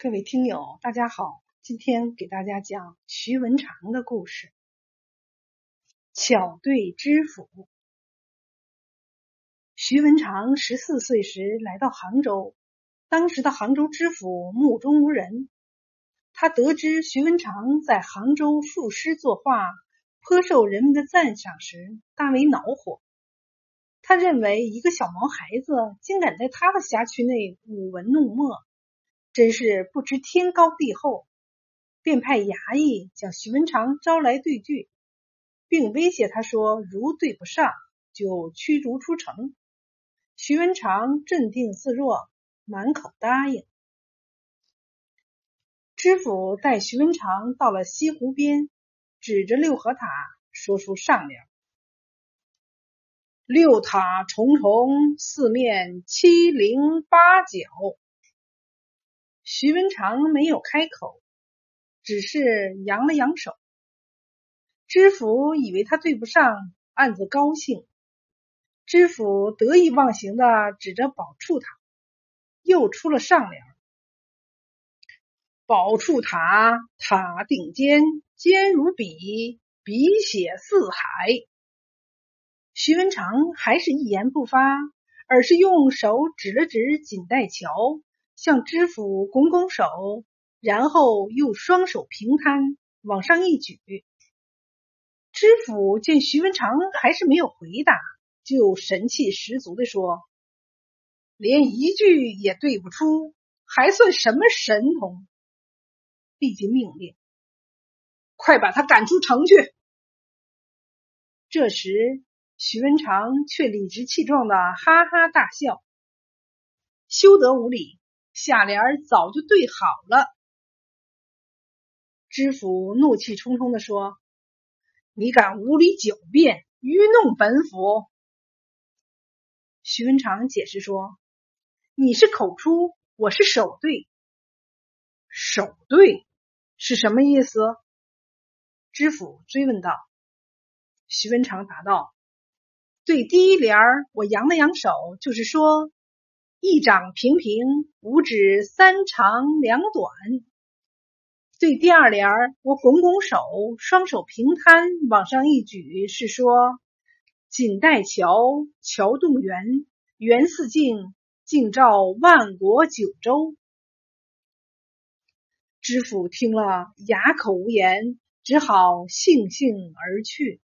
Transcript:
各位听友，大家好，今天给大家讲徐文长的故事。巧对知府。徐文长十四岁时来到杭州，当时的杭州知府目中无人。他得知徐文长在杭州赋诗作画，颇受人们的赞赏时，大为恼火。他认为一个小毛孩子竟敢在他的辖区内舞文弄墨。真是不知天高地厚，便派衙役将徐文长招来对句，并威胁他说：“如对不上，就驱逐出城。”徐文长镇定自若，满口答应。知府带徐文长到了西湖边，指着六合塔说出上联：“六塔重重，四面七零八角。”徐文长没有开口，只是扬了扬手。知府以为他对不上，暗自高兴。知府得意忘形的指着宝处塔，又出了上联：“宝处塔，塔顶尖，尖如笔，笔写四海。”徐文长还是一言不发，而是用手指了指锦带桥。向知府拱拱手，然后又双手平摊，往上一举。知府见徐文长还是没有回答，就神气十足的说：“连一句也对不出，还算什么神童？”立即命令：“快把他赶出城去！”这时，徐文长却理直气壮的哈哈大笑：“休得无礼！”下联早就对好了。知府怒气冲冲的说：“你敢无理狡辩，愚弄本府！”徐文长解释说：“你是口出，我是手对。手对是什么意思？”知府追问道。徐文长答道：“对第一联儿我扬了扬手，就是说。”一掌平平，五指三长两短。对第二联儿，我拱拱手，双手平摊，往上一举，是说锦带桥，桥动圆，圆似镜，镜照万国九州。知府听了，哑口无言，只好悻悻而去。